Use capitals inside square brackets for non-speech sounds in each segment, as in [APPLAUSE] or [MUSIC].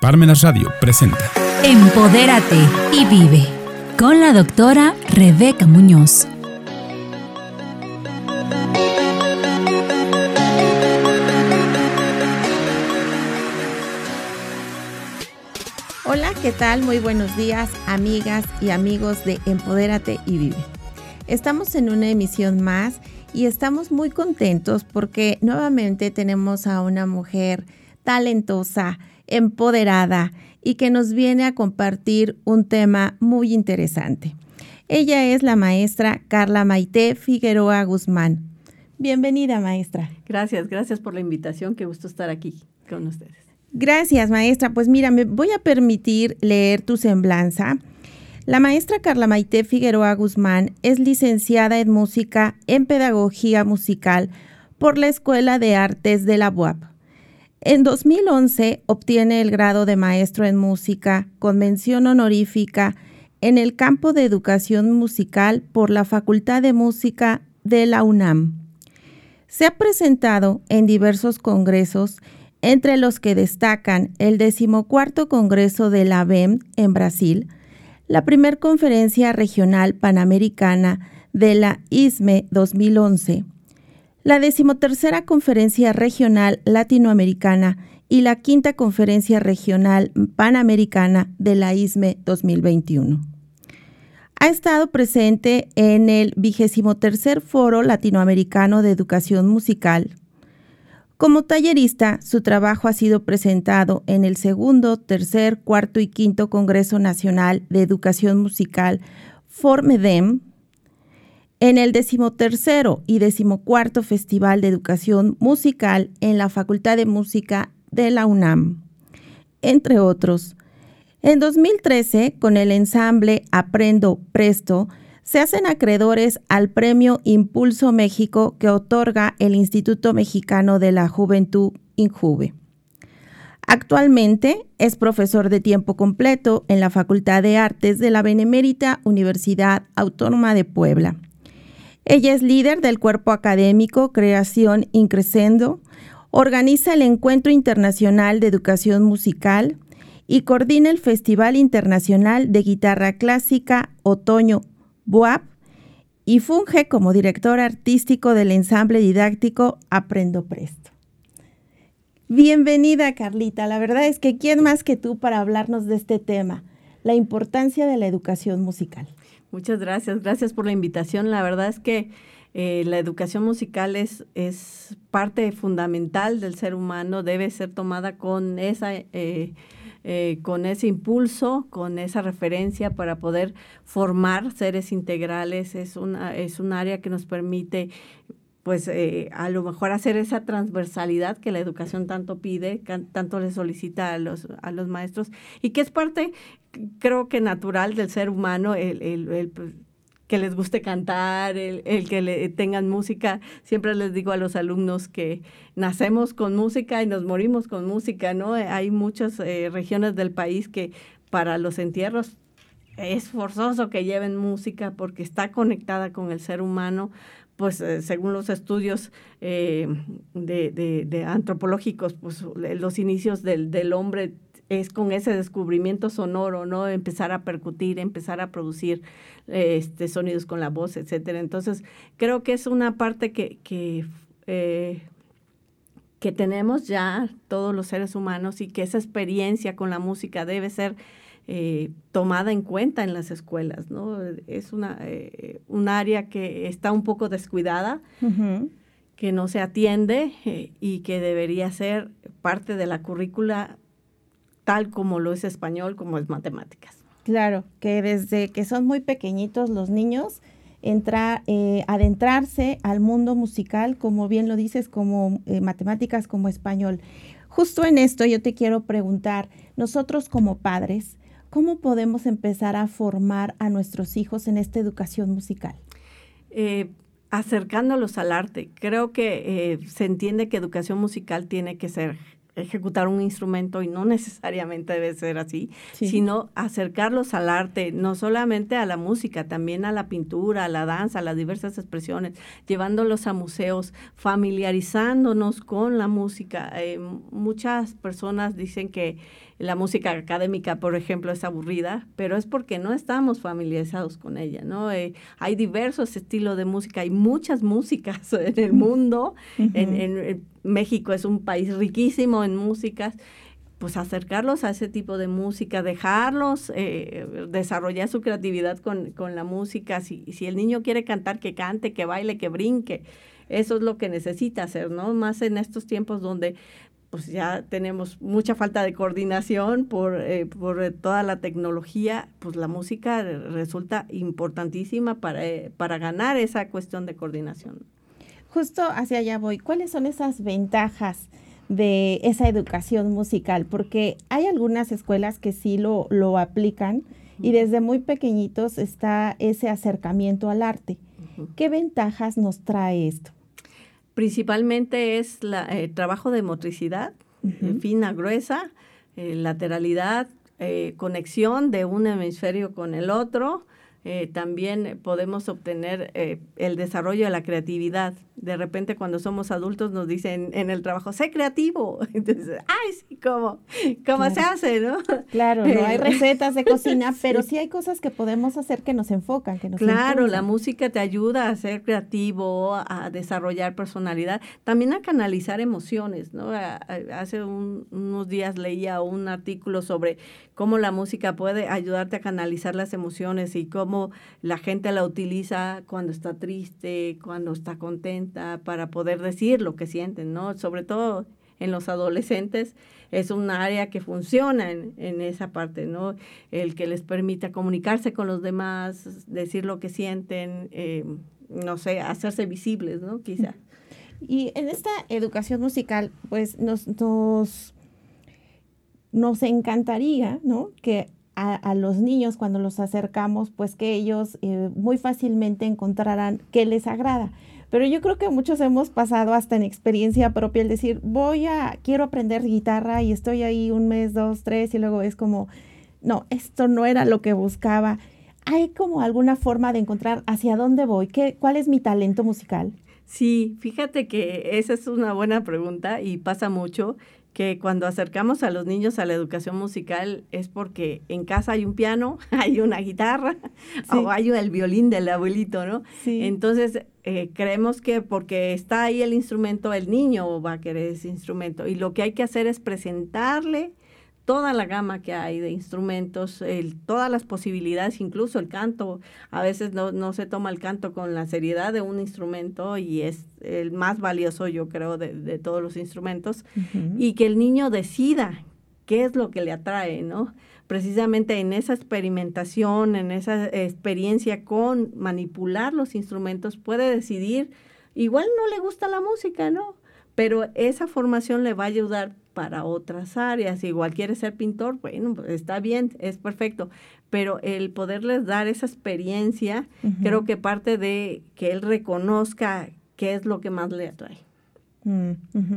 Parmenas Radio presenta Empodérate y vive con la doctora Rebeca Muñoz. Hola, ¿qué tal? Muy buenos días, amigas y amigos de Empodérate y Vive. Estamos en una emisión más y estamos muy contentos porque nuevamente tenemos a una mujer talentosa, empoderada y que nos viene a compartir un tema muy interesante. Ella es la maestra Carla Maite Figueroa Guzmán. Bienvenida, maestra. Gracias, gracias por la invitación. Qué gusto estar aquí con ustedes. Gracias, maestra. Pues mira, me voy a permitir leer tu semblanza. La maestra Carla Maite Figueroa Guzmán es licenciada en música en pedagogía musical por la Escuela de Artes de la UAP. En 2011 obtiene el grado de maestro en música con mención honorífica en el campo de educación musical por la Facultad de Música de la UNAM. Se ha presentado en diversos congresos entre los que destacan el decimocuarto Congreso de la BEM en Brasil, la primer conferencia regional panamericana de la ISME 2011, la decimotercera conferencia regional latinoamericana y la quinta conferencia regional panamericana de la ISME 2021. Ha estado presente en el vigésimo tercer Foro Latinoamericano de Educación Musical, como tallerista, su trabajo ha sido presentado en el segundo, tercer, cuarto y quinto Congreso Nacional de Educación Musical Formedem, en el decimotercero y decimocuarto Festival de Educación Musical en la Facultad de Música de la UNAM, entre otros. En 2013, con el ensamble Aprendo Presto, se hacen acreedores al Premio Impulso México que otorga el Instituto Mexicano de la Juventud INJUVE. Actualmente es profesor de tiempo completo en la Facultad de Artes de la Benemérita Universidad Autónoma de Puebla. Ella es líder del cuerpo académico Creación Increscendo, organiza el Encuentro Internacional de Educación Musical y coordina el Festival Internacional de Guitarra Clásica Otoño BUAP y funge como director artístico del ensamble didáctico Aprendo Presto. Bienvenida, Carlita. La verdad es que ¿quién más que tú para hablarnos de este tema? La importancia de la educación musical. Muchas gracias, gracias por la invitación. La verdad es que eh, la educación musical es, es parte fundamental del ser humano, debe ser tomada con esa... Eh, eh, con ese impulso, con esa referencia para poder formar seres integrales. Es, una, es un área que nos permite pues eh, a lo mejor hacer esa transversalidad que la educación tanto pide, tanto le solicita a los, a los maestros y que es parte, creo que natural del ser humano, el, el pues, que les guste cantar, el, que le, tengan música. Siempre les digo a los alumnos que nacemos con música y nos morimos con música, ¿no? Hay muchas eh, regiones del país que para los entierros es forzoso que lleven música porque está conectada con el ser humano, pues eh, según los estudios eh, de, antropológicos, pues los inicios del, del hombre es con ese descubrimiento sonoro, ¿no? Empezar a percutir, empezar a producir este, sonidos con la voz, etcétera. Entonces, creo que es una parte que, que, eh, que tenemos ya todos los seres humanos y que esa experiencia con la música debe ser eh, tomada en cuenta en las escuelas, ¿no? Es una, eh, un área que está un poco descuidada. que no se atiende y que debería ser parte de la currícula tal como lo es español, como es matemáticas. Claro, que desde que son muy pequeñitos los niños, entrar, eh, adentrarse al mundo musical, como bien lo dices, como eh, matemáticas, como español. Justo en esto yo te quiero preguntar, nosotros como padres, ¿cómo podemos empezar a formar a nuestros hijos en esta educación musical? Eh, acercándolos al arte. Creo que se entiende que educación musical tiene que ser ejecutar un instrumento y no necesariamente debe ser así, sino acercarlos al arte, no solamente a la música, también a la pintura, a la danza, a las diversas expresiones, llevándolos a museos, familiarizándonos con la música. Eh, muchas personas dicen que la música académica, por ejemplo, es aburrida, pero es porque no estamos familiarizados con ella, ¿no? Eh, hay diversos estilos de música, hay muchas músicas [LAUGHS] en el mundo, en, México es un país riquísimo en músicas, pues acercarlos a ese tipo de música, dejarlos eh, desarrollar su creatividad con, con la música, si, si el niño quiere cantar, que cante, que baile, que brinque, eso es lo que necesita hacer, ¿no? Más en estos tiempos donde pues ya tenemos mucha falta de coordinación por, eh, por toda la tecnología, pues la música resulta importantísima para, eh, para ganar esa cuestión de coordinación. Justo hacia allá voy. ¿Cuáles son esas ventajas de esa educación musical? Porque hay algunas escuelas que sí lo, lo aplican y desde muy pequeñitos está ese acercamiento al arte. ¿Qué ventajas nos trae esto? Principalmente es el eh, trabajo de motricidad, fina, gruesa, eh, lateralidad, eh, conexión de un hemisferio con el otro, eh, también podemos obtener eh, el desarrollo de la creatividad. De repente cuando somos adultos nos dicen en el trabajo, sé creativo. [LAUGHS] Entonces, ay, sí, ¿cómo? ¿Cómo se hace, no? Claro, no hay [LAUGHS] recetas de cocina, pero sí hay cosas que podemos hacer que nos enfocan, que nos Claro, la música te ayuda a ser creativo, a desarrollar personalidad, también a canalizar emociones, ¿no? hace unos días leía un artículo sobre cómo la música puede ayudarte a canalizar las emociones y cómo la gente la utiliza cuando está triste, cuando está contenta, para poder decir lo que sienten, ¿no? Sobre todo en los adolescentes es un área que funciona en, esa parte, ¿no? El que les permita comunicarse con los demás, decir lo que sienten, eh, no sé, hacerse visibles, ¿no? Quizá. Y en esta educación musical, pues nos, nos, nos encantaría, ¿no? Que a, los niños cuando los acercamos, pues que ellos eh, muy fácilmente encontrarán qué les agrada. Pero yo creo que muchos hemos pasado hasta en experiencia propia el decir, voy a, quiero aprender guitarra y estoy ahí un mes, dos, tres, y luego es como, no, esto no era lo que buscaba. ¿Hay como alguna forma de encontrar hacia dónde voy? ¿Qué, ¿Cuál es mi talento musical? Sí, fíjate que esa es una buena pregunta y pasa mucho que cuando acercamos a los niños a la educación musical es porque en casa hay un piano, [LAUGHS] hay una guitarra o hay el violín del abuelito, ¿no? Entonces, eh, creemos que porque está ahí el instrumento, el niño va a querer ese instrumento. Y lo que hay que hacer es presentarle toda la gama que hay de instrumentos, el, todas las posibilidades, incluso el canto. A veces no, no, se toma el canto con la seriedad de un instrumento y es el más valioso, yo creo, de, de todos los instrumentos. Y que el niño decida qué es lo que le atrae, ¿no? Precisamente en esa experimentación, en esa experiencia con manipular los instrumentos, puede decidir, igual no le gusta la música, ¿no? Pero esa formación le va a ayudar para otras áreas. Igual quiere ser pintor, bueno, pues, está bien, es perfecto. Pero el poderles dar esa experiencia, creo que parte de que él reconozca qué es lo que más le atrae. Mm,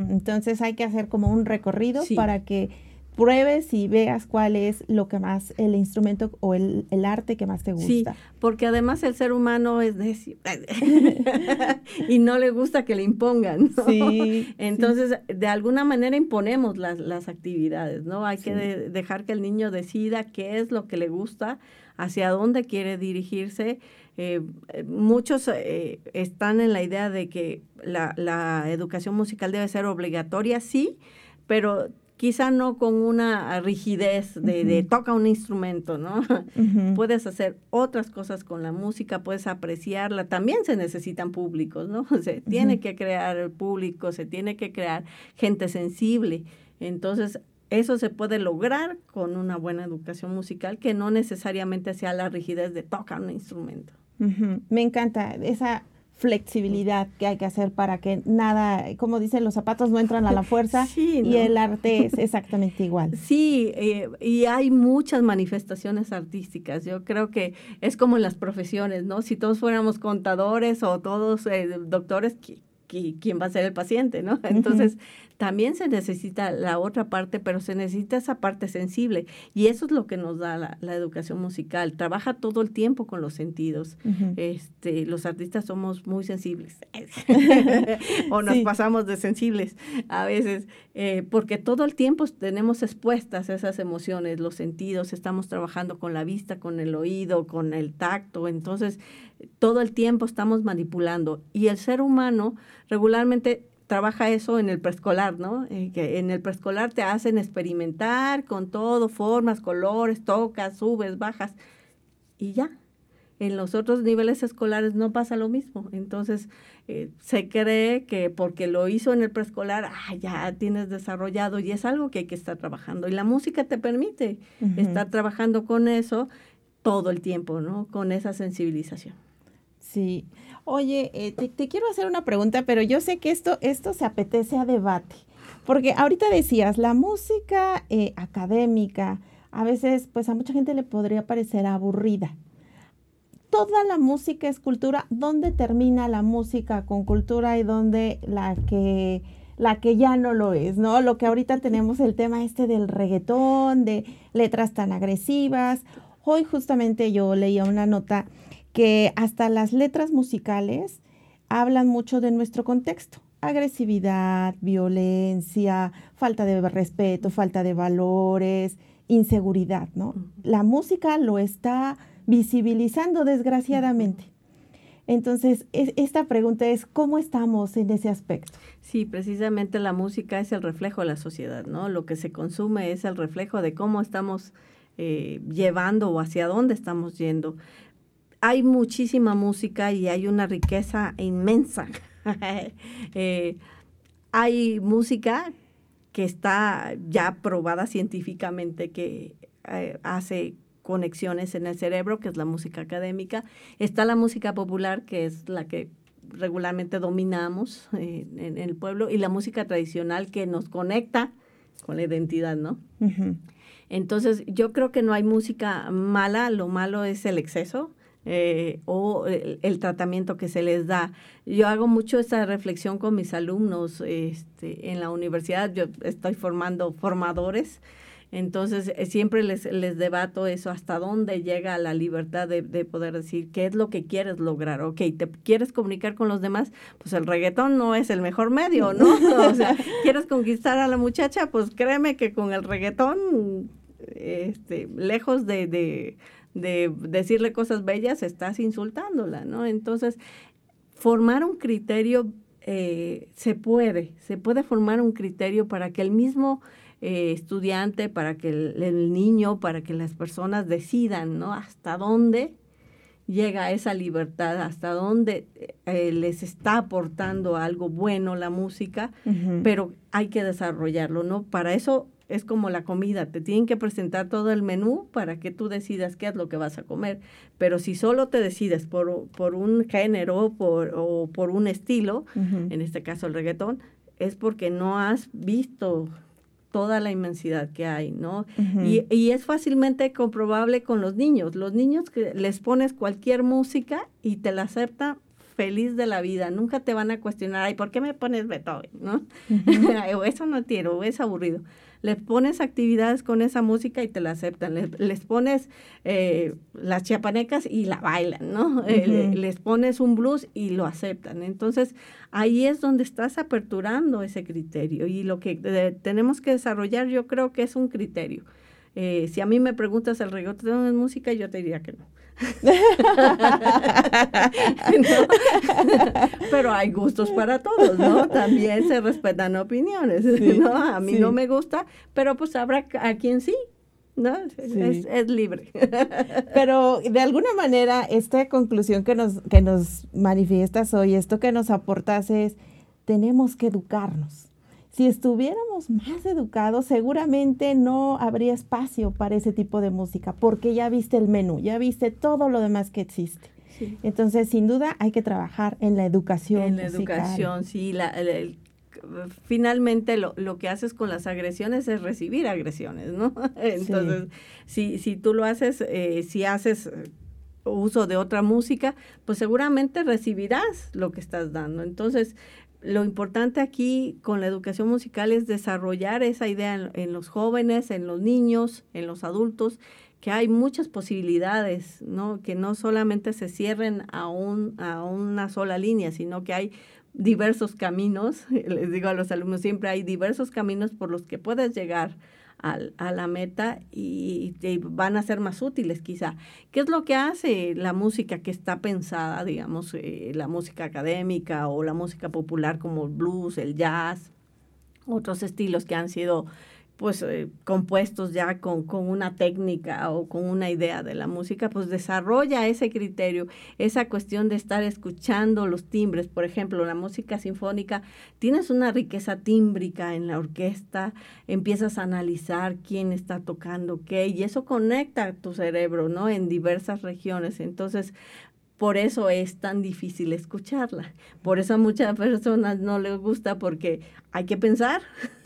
Entonces hay que hacer como un recorrido para que pruebes y veas cuál es lo que más, el instrumento o el, arte que más te gusta. Sí, porque además el ser humano es necio [LAUGHS] [LAUGHS] y no le gusta que le impongan. [LAUGHS] Sí. Entonces, de alguna manera imponemos las, las actividades, ¿no? Hay que dejar que el niño decida qué es lo que le gusta, hacia dónde quiere dirigirse. Eh, muchos eh, están en la idea de que la, la educación musical debe ser obligatoria, sí, pero quizá no con una rigidez de, toca un instrumento, ¿no? Puedes hacer otras cosas con la música, puedes apreciarla. También se necesitan públicos, ¿no? [LAUGHS] Se tiene que crear el público, se tiene que crear gente sensible. Entonces, eso se puede lograr con una buena educación musical que no necesariamente sea la rigidez de tocar un instrumento. Me encanta esa flexibilidad que hay que hacer para que nada, como dicen, los zapatos no entran a la fuerza [LAUGHS] y el arte es exactamente igual. [LAUGHS] Sí, eh, y hay muchas manifestaciones artísticas. Yo creo que es como en las profesiones, ¿no? Si todos fuéramos contadores o todos eh, doctores, quién va a ser el paciente, ¿no? Entonces, también se necesita la otra parte, pero se necesita esa parte sensible. Y eso es lo que nos da la, educación musical. Trabaja todo el tiempo con los sentidos. este, los artistas somos muy sensibles. [LAUGHS] o nos pasamos de sensibles a veces, eh, porque todo el tiempo tenemos expuestas esas emociones, los sentidos. Estamos trabajando con la vista, con el oído, con el tacto. Entonces, todo el tiempo estamos manipulando. Y el ser humano regularmente trabaja eso en el preescolar, ¿no? Eh, que en el preescolar te hacen experimentar con todo, formas, colores, tocas, subes, bajas y ya. En los otros niveles escolares no pasa lo mismo. Entonces, eh, se cree que porque lo hizo en el preescolar, ah, ya tienes desarrollado y es algo que hay que estar trabajando. Y la música te permite estar trabajando con eso todo el tiempo, ¿no? Con esa sensibilización. Sí. Oye, eh, te, quiero hacer una pregunta, pero yo sé que esto, esto se apetece a debate. Porque ahorita decías, la música eh, académica, a veces, pues a mucha gente le podría parecer aburrida. Toda la música es cultura. ¿Dónde termina la música con cultura y dónde la que, la que ya no lo es? ¿No? Lo que ahorita tenemos el tema este del reggaetón, de letras tan agresivas. Hoy justamente yo leía una nota que hasta las letras musicales hablan mucho de nuestro contexto. Agresividad, violencia, falta de respeto, falta de valores, inseguridad, ¿no? La música lo está visibilizando desgraciadamente. Entonces, esta pregunta es, ¿cómo estamos en ese aspecto? Sí, precisamente la música es el reflejo de la sociedad, ¿no? Lo que se consume es el reflejo de cómo estamos eh, llevando o hacia dónde estamos yendo hay muchísima música y hay una riqueza inmensa. [LAUGHS] Eh, hay música que está ya probada científicamente que eh, hace conexiones en el cerebro, que es la música académica. Está la música popular, que es la que regularmente dominamos eh, en, el pueblo, y la música tradicional que nos conecta con la identidad, ¿no? Entonces, yo creo que no hay música mala, lo malo es el exceso eh, o el, tratamiento que se les da. Yo hago mucho esa reflexión con mis alumnos este, en la universidad. Yo estoy formando formadores. Entonces, eh, siempre les, les debato eso, hasta dónde llega la libertad de, de, poder decir qué es lo que quieres lograr. Ok, ¿te quieres comunicar con los demás? Pues el reggaetón no es el mejor medio, ¿no? [LAUGHS] O sea, ¿quieres conquistar a la muchacha? Pues créeme que con el reggaetón, este, lejos de, de de decirle cosas bellas, estás insultándola, ¿no? Entonces, formar un criterio eh, se puede, se puede formar un criterio para que el mismo eh, estudiante, para que el, niño, para que las personas decidan, ¿no? Hasta dónde llega esa libertad, hasta dónde eh, les está aportando algo bueno la música, pero hay que desarrollarlo, ¿no? Para eso es como la comida, te tienen que presentar todo el menú para que tú decidas qué es lo que vas a comer. Pero si solo te decides por, por un género por, o por un estilo, en este caso el reggaetón, es porque no has visto toda la inmensidad que hay, ¿no? y, y, es fácilmente comprobable con los niños. Los niños que les pones cualquier música y te la aceptan feliz de la vida. Nunca te van a cuestionar, ay, ¿por qué me pones Beethoven? ¿no? [LAUGHS] o eso no quiero, o es aburrido les pones actividades con esa música y te la aceptan, les, pones eh, las chiapanecas y la bailan, ¿no? [LAUGHS] Eh, les pones un blues y lo aceptan. Entonces, ahí es donde estás aperturando ese criterio y lo que eh, tenemos que desarrollar yo creo que es un criterio. Si a mí me preguntas el reggaetón es música, yo te diría que no. [LAUGHS] Pero hay gustos para todos, ¿no? También se respetan opiniones, ¿no? A mí no me gusta, pero pues habrá a quien sí, ¿no? Es, es, libre. [LAUGHS] Pero de alguna manera, esta conclusión que nos, que nos manifiestas hoy, esto que nos aportas es, tenemos que educarnos. Si estuviéramos más educados, seguramente no habría espacio para ese tipo de música, porque ya viste el menú, ya viste todo lo demás que existe. Entonces, sin duda, hay que trabajar en la educación. En la educación, sí. La, finalmente, lo, lo, que haces con las agresiones es recibir agresiones, ¿no? [LAUGHS] Entonces, si, si tú lo haces, eh, si haces uso de otra música, pues seguramente recibirás lo que estás dando. Entonces, lo importante aquí con la educación musical es desarrollar esa idea en, los jóvenes, en los niños, en los adultos, que hay muchas posibilidades, ¿no? Que no solamente se cierren a, un, a una sola línea, sino que hay diversos caminos, [LAUGHS] les digo a los alumnos siempre hay diversos caminos por los que puedes llegar a la meta y, van a ser más útiles quizá. ¿Qué es lo que hace la música que está pensada, digamos, eh, la música académica o la música popular como el blues, el jazz, otros estilos que han sido pues eh, compuestos ya con, con, una técnica o con una idea de la música, pues desarrolla ese criterio, esa cuestión de estar escuchando los timbres. Por ejemplo, la música sinfónica, tienes una riqueza tímbrica en la orquesta, empiezas a analizar quién está tocando qué, y eso conecta tu cerebro, ¿no? En diversas regiones. Entonces, por eso es tan difícil escucharla. Por eso a muchas personas no les gusta porque hay que pensar. [LAUGHS]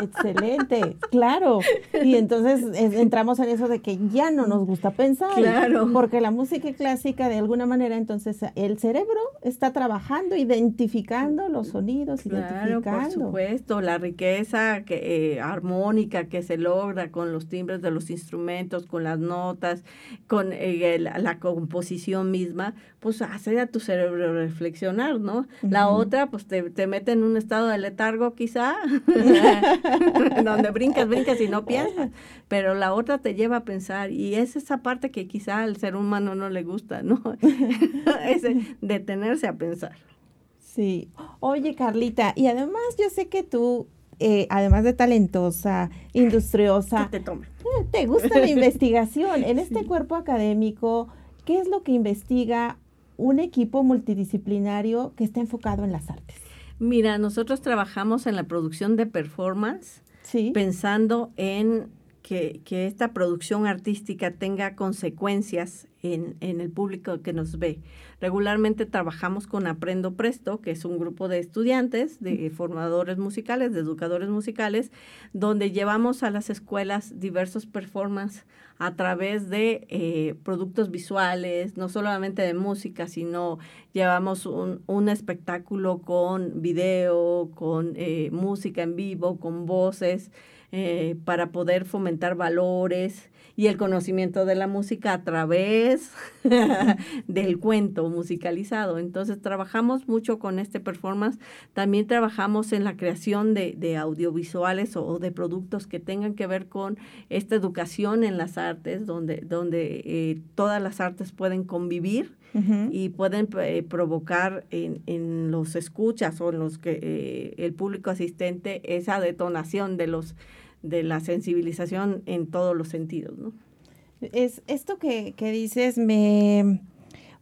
Excelente, claro. Y entonces entramos en eso de que ya no nos gusta pensar. Claro. Porque la música clásica, de alguna manera, entonces el cerebro está trabajando, identificando los sonidos, claro, por supuesto, la riqueza que, eh, armónica que se logra con los timbres de los instrumentos, con las notas, con eh, la, composición misma, pues hace a tu cerebro reflexionar, ¿no? La otra, pues te, te mete en un estado de letargo quizá, [LAUGHS] donde brincas, brincas y no piensas, pero la otra te lleva a pensar y es esa parte que quizá al ser humano no le gusta, ¿no? [LAUGHS] es detenerse a pensar. Sí. Oye, Carlita, y además yo sé que tú, eh, además de talentosa, industriosa, te, toma? Eh, te gusta la [LAUGHS] investigación. En este cuerpo académico, ¿qué es lo que investiga un equipo multidisciplinario que está enfocado en las artes? Mira, nosotros trabajamos en la producción de performance, pensando en que, esta producción artística tenga consecuencias en, en, el público que nos ve. Regularmente trabajamos con Aprendo Presto, que es un grupo de estudiantes, de formadores musicales, de educadores musicales, donde llevamos a las escuelas diversos performances a través de eh, productos visuales, no solamente de música, sino llevamos un, un espectáculo con video, con eh, música en vivo, con voces, eh, para poder fomentar valores y el conocimiento de la música a través [LAUGHS] del cuento musicalizado. Entonces trabajamos mucho con este performance. También trabajamos en la creación de, audiovisuales o, de productos que tengan que ver con esta educación en las artes, donde, donde eh, todas las artes pueden convivir. y pueden eh, provocar en, los escuchas o en los que eh, el público asistente esa detonación de los de la sensibilización en todos los sentidos, ¿no? Es esto que, que dices me,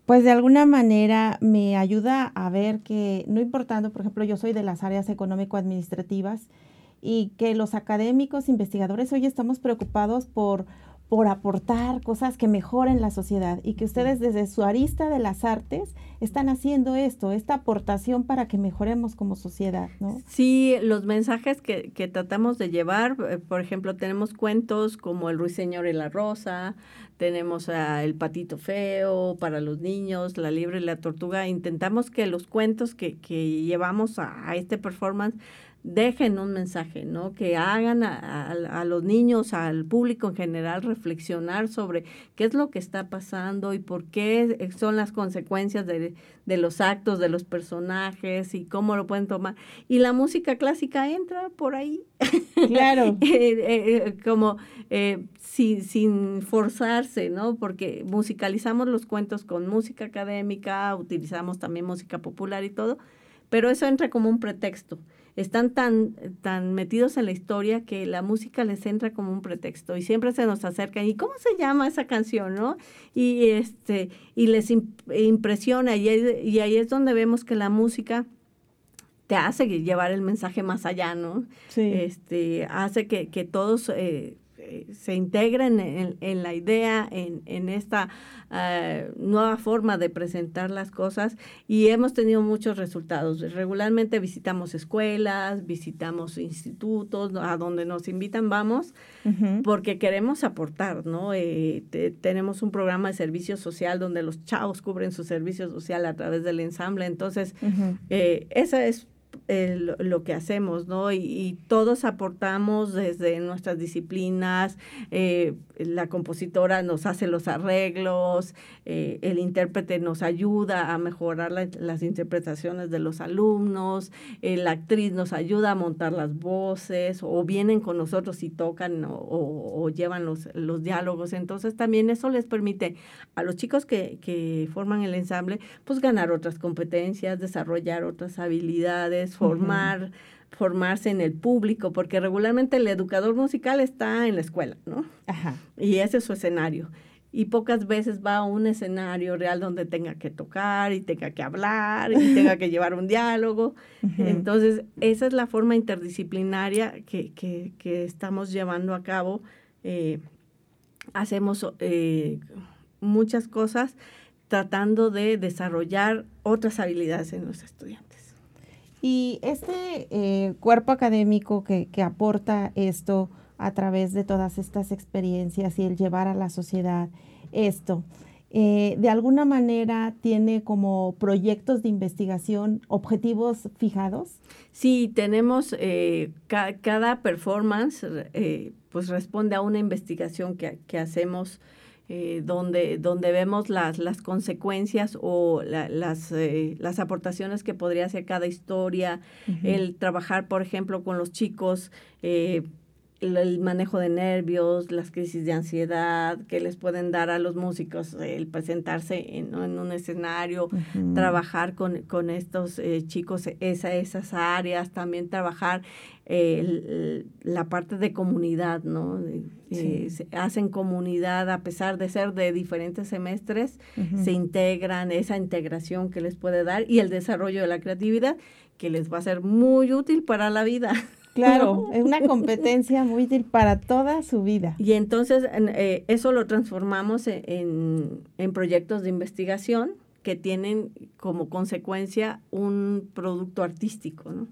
pues de alguna manera me ayuda a ver que, no importando, por ejemplo, yo soy de las áreas económico-administrativas y que los académicos, investigadores, hoy estamos preocupados por por aportar cosas que mejoren la sociedad y que ustedes desde su arista de las artes están haciendo esto, esta aportación para que mejoremos como sociedad, ¿no? Sí, los mensajes que, que tratamos de llevar, eh, por ejemplo, tenemos cuentos como El Ruiseñor y la Rosa, tenemos a El Patito Feo para los niños, La Libre y la Tortuga, intentamos que los cuentos que, que llevamos a, a este performance dejen un mensaje, ¿no? Que hagan a, los niños, al público en general, reflexionar sobre qué es lo que está pasando y por qué son las consecuencias de, los actos de los personajes y cómo lo pueden tomar. Y la música clásica entra por ahí. Claro. [LAUGHS] Eh, eh, eh, como sin, sin forzarse, ¿no? Porque musicalizamos los cuentos con música académica, utilizamos también música popular y todo, pero eso entra como un pretexto están tan, tan metidos en la historia que la música les entra como un pretexto y siempre se nos acercan y cómo se llama esa canción, ¿no? Y este y les impresiona y, y ahí es donde vemos que la música te hace llevar el mensaje más allá, ¿no? Sí. Este hace que, que todos eh, se integren en, la idea, en, esta eh, nueva forma de presentar las cosas y hemos tenido muchos resultados. Regularmente visitamos escuelas, visitamos institutos, a donde nos invitan vamos, porque queremos aportar, ¿no? Eh, tenemos un programa de servicio social donde los chavos cubren su servicio social a través del ensamble, entonces esa es lo que hacemos, ¿no? Y, todos aportamos desde nuestras disciplinas, eh, la compositora nos hace los arreglos, eh, el intérprete nos ayuda a mejorar las interpretaciones de los alumnos, eh, la actriz nos ayuda a montar las voces, o vienen con nosotros y tocan o, llevan los, los, diálogos. Entonces también eso les permite a los chicos que, que forman el ensamble, pues ganar otras competencias, desarrollar otras habilidades, formar, formarse en el público, porque regularmente el educador musical está en la escuela, ¿no? Ajá. Y ese es su escenario. Y pocas veces va a un escenario real donde tenga que tocar y tenga que hablar y [LAUGHS] tenga que llevar un diálogo. Entonces, esa es la forma interdisciplinaria que, que, que estamos llevando a cabo. Eh, hacemos eh, muchas cosas tratando de desarrollar otras habilidades en los estudiantes. Y este eh, cuerpo académico que, aporta esto a través de todas estas experiencias y el llevar a la sociedad esto, eh, de alguna manera tiene como proyectos de investigación objetivos fijados? Sí, tenemos eh, cada performance, pues responde a una investigación que, que hacemos eh, donde, donde vemos las, las consecuencias o las, eh, las aportaciones que podría hacer cada historia, el trabajar, por ejemplo, con los chicos, eh, el, manejo de nervios, las crisis de ansiedad que les pueden dar a los músicos, el presentarse en, un escenario, trabajar con, con estos chicos esa, esas áreas, también trabajar la parte de comunidad, ¿no? Eh, hacen comunidad a pesar de ser de diferentes semestres, se integran, esa integración que les puede dar y el desarrollo de la creatividad que les va a ser muy útil para la vida. [LAUGHS] Claro, es una competencia [LAUGHS] muy útil para toda su vida. Y entonces eh, eso lo transformamos e, en, en, proyectos de investigación que tienen como consecuencia un producto artístico, ¿no?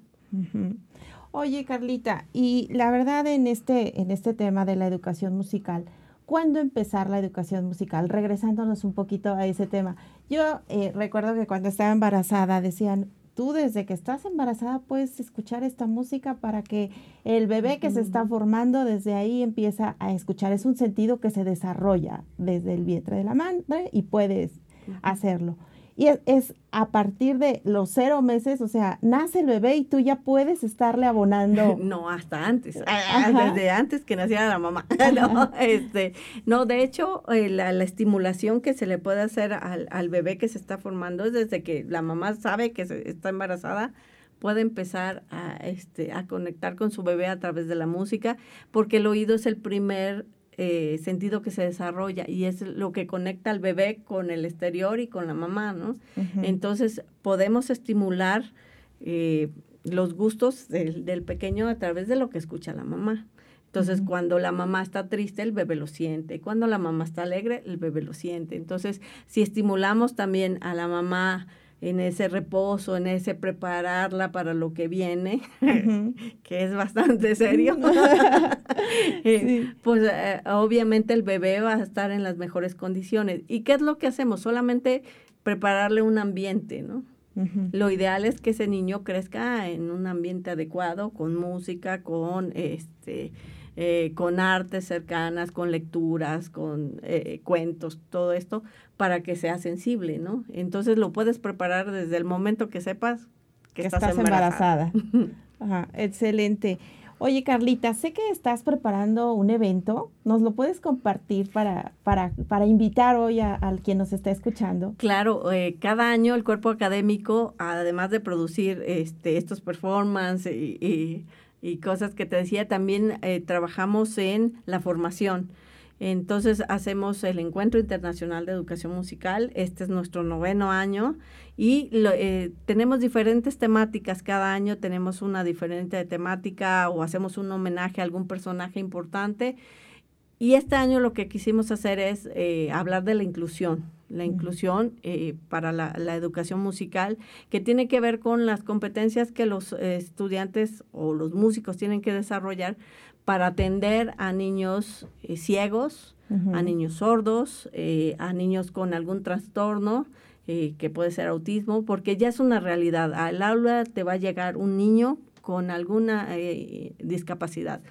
Oye, Carlita, y la verdad en este, en este tema de la educación musical, ¿cuándo empezar la educación musical? Regresándonos un poquito a ese tema. Yo eh, recuerdo que cuando estaba embarazada decían, tú desde que estás embarazada puedes escuchar esta música para que el bebé que se está formando desde ahí empieza a escuchar. Es un sentido que se desarrolla desde el vientre de la madre y puedes hacerlo. Y es, a partir de los cero meses, o sea, nace el bebé y tú ya puedes estarle abonando. [LAUGHS] No, hasta antes, desde antes que naciera la mamá. [LAUGHS] no, este, no, de hecho, eh, la, estimulación que se le puede hacer al, al, bebé que se está formando es desde que la mamá sabe que está embarazada, puede empezar a, este, a conectar con su bebé a través de la música, porque el oído es el primer eh, sentido que se desarrolla y es lo que conecta al bebé con el exterior y con la mamá, ¿no? Entonces podemos estimular eh, los gustos del, pequeño a través de lo que escucha la mamá. Entonces, cuando la mamá está triste, el bebé lo siente. Cuando la mamá está alegre, el bebé lo siente. Entonces, si estimulamos también a la mamá en ese reposo, en ese prepararla para lo que viene, [LAUGHS] que es bastante serio, [LAUGHS] eh, pues eh, obviamente el bebé va a estar en las mejores condiciones. ¿Y qué es lo que hacemos? Solamente prepararle un ambiente, ¿no? Lo ideal es que ese niño crezca en un ambiente adecuado, con música, con este eh, con artes cercanas, con lecturas, con eh, cuentos, todo esto, para que sea sensible, ¿no? Entonces lo puedes preparar desde el momento que sepas que, estás, embarazada. [LAUGHS] Ajá, excelente. Oye, Carlita, sé que estás preparando un evento. ¿Nos lo puedes compartir para, para, para invitar hoy a, quien nos está escuchando? Claro, eh, cada año el cuerpo académico, además de producir este, estos performances y y cosas que te decía, también eh, trabajamos en la formación. Entonces hacemos el Encuentro Internacional de Educación Musical, este es nuestro noveno año y eh, tenemos diferentes temáticas, cada año tenemos una diferente temática o hacemos un homenaje a algún personaje importante y este año lo que quisimos hacer es eh, hablar de la inclusión, la inclusión eh, para la, educación musical, que tiene que ver con las competencias que los estudiantes o los músicos tienen que desarrollar para atender a niños ciegos, a niños sordos, a niños con algún trastorno, que puede ser autismo, porque ya es una realidad. Al aula te va a llegar un niño con alguna discapacidad.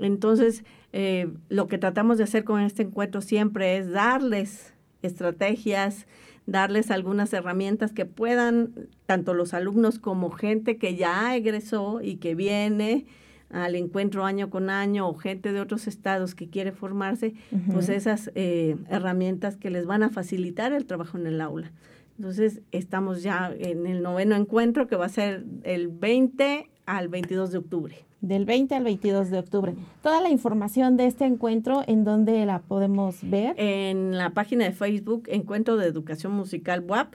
Entonces, eh, lo que tratamos de hacer con este encuentro siempre es darles estrategias, darles algunas herramientas que puedan, tanto los alumnos como gente que ya egresó y que viene al encuentro año con año o gente de otros estados que quiere formarse, pues esas eh, herramientas que les van a facilitar el trabajo en el aula. Entonces, estamos ya en el noveno encuentro que va a ser el 20 al 22 de octubre del 20 al 22 de octubre. Toda la información de este encuentro, ¿en dónde la podemos ver? En la página de Facebook, Encuentro de Educación Musical WAP,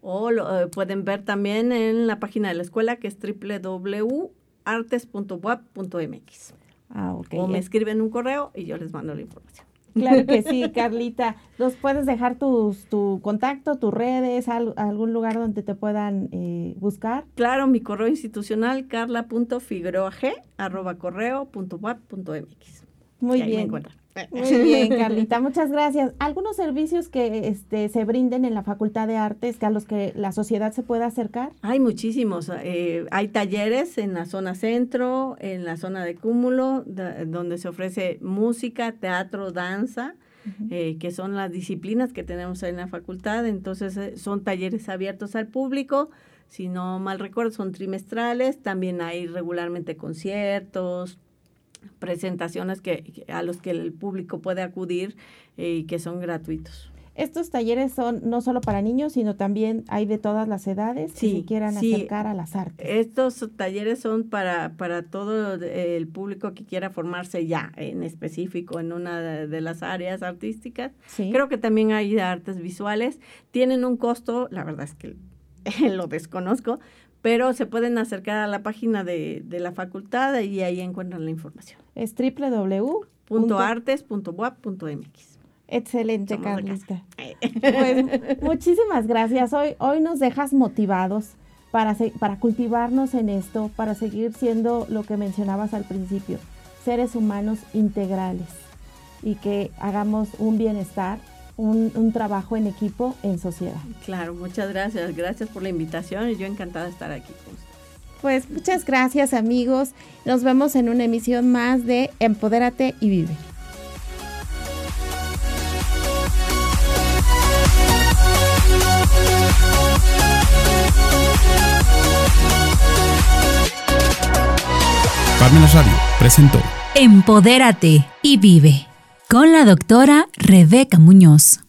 o lo, eh, pueden ver también en la página de la escuela que es www.artes.wap.mx. Ah, ok. O me escriben un correo y yo les mando la información. Claro que sí, Carlita. ¿Nos puedes dejar tus, tu contacto, tus redes, algún lugar donde te puedan eh, buscar? Claro, mi correo institucional carla.figueroag arroba Muy bien. Muy [LAUGHS] bien, Carlita, muchas gracias. ¿Algunos servicios que este, se brinden en la Facultad de Artes que a los que la sociedad se pueda acercar? Hay muchísimos. Eh, hay talleres en la zona centro, en la zona de cúmulo, donde se ofrece música, teatro, danza. Eh, que son las disciplinas que tenemos en la facultad. Entonces, eh, son talleres abiertos al público. Si no mal recuerdo, son trimestrales. También hay regularmente conciertos, presentaciones que, a los que el público puede acudir eh, y que son gratuitos. Estos talleres son no solo para niños, sino también hay de todas las edades si que quieran acercar a las artes. Estos talleres son para, para todo el público que quiera formarse ya en específico en una de, las áreas artísticas. Creo que también hay de artes visuales. Tienen un costo, la verdad es que [LAUGHS] lo desconozco, pero se pueden acercar a la página de, la facultad y ahí encuentran la información. Es www.artes.wap.mx. Excelente, Carlita. Pues muchísimas gracias. Hoy, hoy nos dejas motivados para, para cultivarnos en esto, para seguir siendo lo que mencionabas al principio, seres humanos integrales y que hagamos un bienestar un, trabajo en equipo en sociedad. Claro, muchas gracias. Gracias por la invitación y yo encantada de estar aquí con ustedes. Pues muchas gracias amigos. Nos vemos en una emisión más de Empodérate y Vive. Carmen Radio presentó Empodérate y Vive con la doctora Rebeca Muñoz.